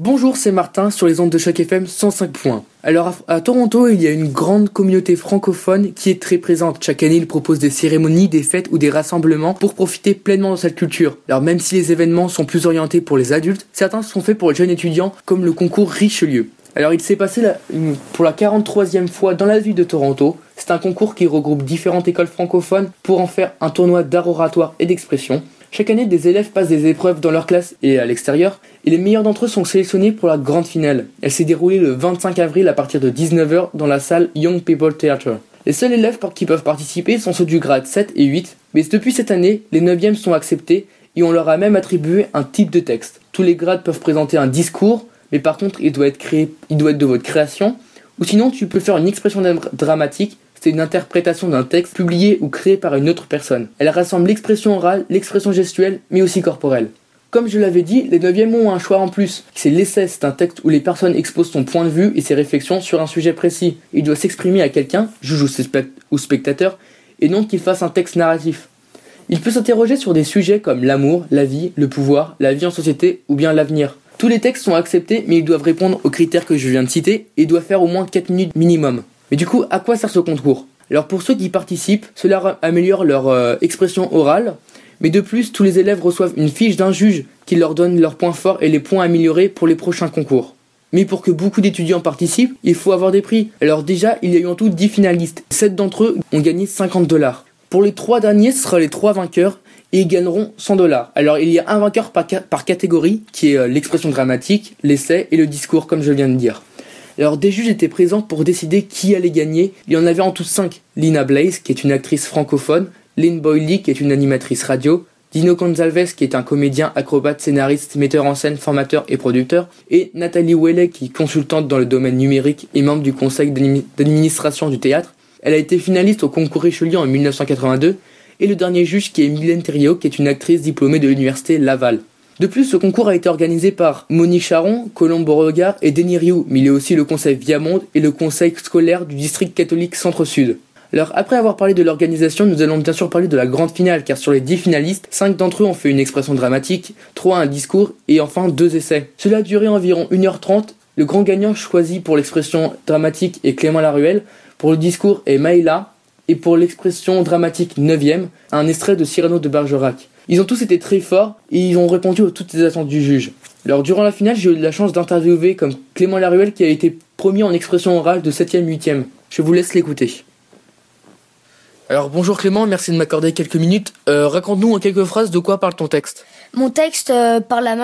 Bonjour, c'est Martin sur les ondes de Choc FM 105 points. Alors à, Toronto, il y a une grande communauté francophone qui est très présente. Chaque année, ils proposent des cérémonies, des fêtes ou des rassemblements pour profiter pleinement de cette culture. Alors même si les événements sont plus orientés pour les adultes, certains sont faits pour les jeunes étudiants comme le concours Richelieu. Alors il s'est passé pour la 43e fois dans la ville de Toronto. C'est un concours qui regroupe différentes écoles francophones pour en faire un tournoi d'art oratoire et d'expression. Chaque année, des élèves passent des épreuves dans leur classe et à l'extérieur, et les meilleurs d'entre eux sont sélectionnés pour la grande finale. Elle s'est déroulée le 25 avril à partir de 19h dans la salle Young People Theatre. Les seuls élèves qui peuvent participer sont ceux du grade 7 et 8, mais depuis cette année, les 9e sont acceptés et on leur a même attribué un type de texte. Tous les grades peuvent présenter un discours, mais par contre, il doit être il doit être de votre création, ou sinon tu peux faire une expression dramatique c'est une interprétation d'un texte publié ou créé par une autre personne. Elle rassemble l'expression orale, l'expression gestuelle, mais aussi corporelle. Comme je l'avais dit, les 9e ont un choix en plus. C'est l'essai, c'est un texte où les personnes exposent son point de vue et ses réflexions sur un sujet précis. Il doit s'exprimer à quelqu'un, juge ou spectateur, et non qu'il fasse un texte narratif. Il peut s'interroger sur des sujets comme l'amour, la vie, le pouvoir, la vie en société ou bien l'avenir. Tous les textes sont acceptés mais ils doivent répondre aux critères que je viens de citer et doivent faire au moins 4 minutes minimum. Mais du coup, à quoi sert ce concours? Alors pour ceux qui participent, cela améliore leur euh, expression orale, mais de plus, tous les élèves reçoivent une fiche d'un juge qui leur donne leurs points forts et les points améliorés pour les prochains concours. Mais pour que beaucoup d'étudiants participent, il faut avoir des prix. Alors déjà, il y a eu en tout 10 finalistes. 7 d'entre eux ont gagné 50 dollars. Pour les 3 derniers, ce sera les 3 vainqueurs et ils gagneront 100 dollars. Alors il y a un vainqueur par, catégorie qui est euh, l'expression dramatique, l'essai et le discours comme je viens de dire. Alors des juges étaient présents pour décider qui allait gagner. Il y en avait en tout cinq. Lina Blaze, qui est une actrice francophone, Lynn Boyley, qui est une animatrice radio, Dino Gonzalez, qui est un comédien, acrobate, scénariste, metteur en scène, formateur et producteur, et Nathalie Ouellet, qui est consultante dans le domaine numérique et membre du conseil d'administration du théâtre. Elle a été finaliste au concours Richelieu en 1982, et le dernier juge qui est Mylène Thériault, qui est une actrice diplômée de l'université Laval. De plus, ce concours a été organisé par Monique Charon, Colombe Beauregard et Denis Rioux, mais il est aussi le conseil Viamonde et le conseil scolaire du district catholique Centre-Sud. Alors, après avoir parlé de l'organisation, nous allons bien sûr parler de la grande finale, car sur les 10 finalistes, 5 d'entre eux ont fait une expression dramatique, 3 un discours et enfin 2 essais. Cela a duré environ 1h30. Le grand gagnant choisi pour l'expression dramatique est Clément Laruelle, pour le discours est Maïla, et pour l'expression dramatique 9ème, un extrait de Cyrano de Bergerac. Ils ont tous été très forts et ils ont répondu à toutes les attentes du juge. Alors durant la finale, j'ai eu la chance d'interviewer comme Clément Laruelle qui a été premier en expression orale de 7ème, 8ème. Je vous laisse l'écouter. Alors bonjour Clément, merci de m'accorder quelques minutes. Euh, raconte-nous en quelques phrases de quoi parle ton texte. Mon texte euh, parle la,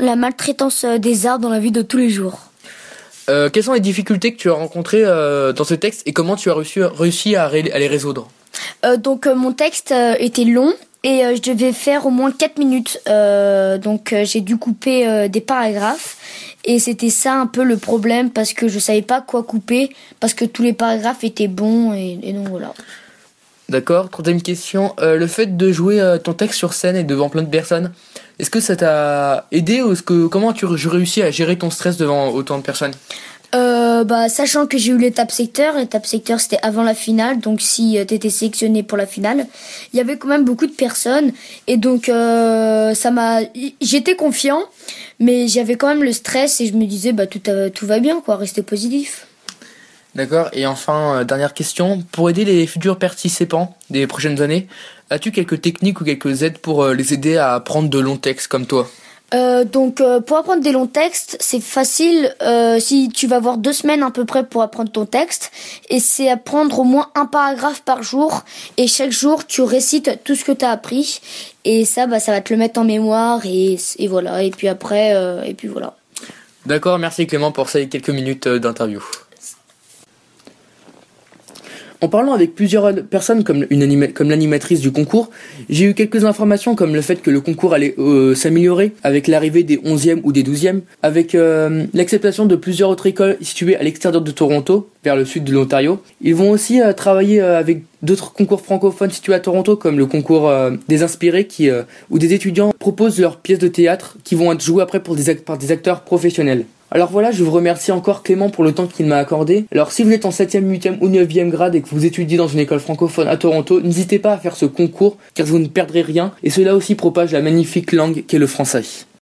la maltraitance euh, des arts dans la vie de tous les jours. quelles sont les difficultés que tu as rencontrées dans ce texte et comment tu as réussi, réussi à, à, les résoudre? Donc mon texte était long et euh, je devais faire au moins 4 minutes. Euh, donc euh, j'ai dû couper des paragraphes et c'était ça un peu le problème parce que je savais pas quoi couper parce que tous les paragraphes étaient bons et, donc voilà. D'accord. Troisième question. le fait de jouer ton texte sur scène et devant plein de personnes, est-ce que ça t'a aidé ou est-ce que comment tu réussis à gérer ton stress devant autant de personnes? Euh, bah, sachant que j'ai eu l'étape secteur, l'étape secteur c'était avant la finale, donc si euh, tu étais sélectionné pour la finale, il y avait quand même beaucoup de personnes et donc euh, ça m'a, j'étais confiant, mais j'avais quand même le stress et je me disais bah tout tout va bien quoi, rester positif. D'accord. Et enfin dernière question, pour aider les futurs participants des prochaines années, as-tu quelques techniques ou quelques aides pour les aider à apprendre de longs textes comme toi? Euh, donc euh, pour apprendre des longs textes, c'est facile euh, si tu vas avoir deux semaines à peu près pour apprendre ton texte. Et c'est apprendre au moins un paragraphe par jour. Et chaque jour tu récites tout ce que tu as appris. Et ça bah ça va te le mettre en mémoire. Et, et voilà. Et puis après et puis voilà. D'accord, merci Clément pour ces quelques minutes d'interview. En parlant avec plusieurs personnes comme, l'animatrice du concours, j'ai eu quelques informations comme le fait que le concours allait euh, s'améliorer avec l'arrivée des 11e ou des 12e, avec euh, l'acceptation de plusieurs autres écoles situées à l'extérieur de Toronto, vers le sud de l'Ontario. Ils vont aussi euh, travailler avec d'autres concours francophones situés à Toronto comme le concours des inspirés où des étudiants proposent leurs pièces de théâtre qui vont être jouées après par des acteurs professionnels. Alors voilà, je vous remercie encore Clément pour le temps qu'il m'a accordé. Alors si vous êtes en 7e, 8e ou 9e grade et que vous étudiez dans une école francophone à Toronto, n'hésitez pas à faire ce concours car vous ne perdrez rien et cela aussi propage la magnifique langue qu'est le français.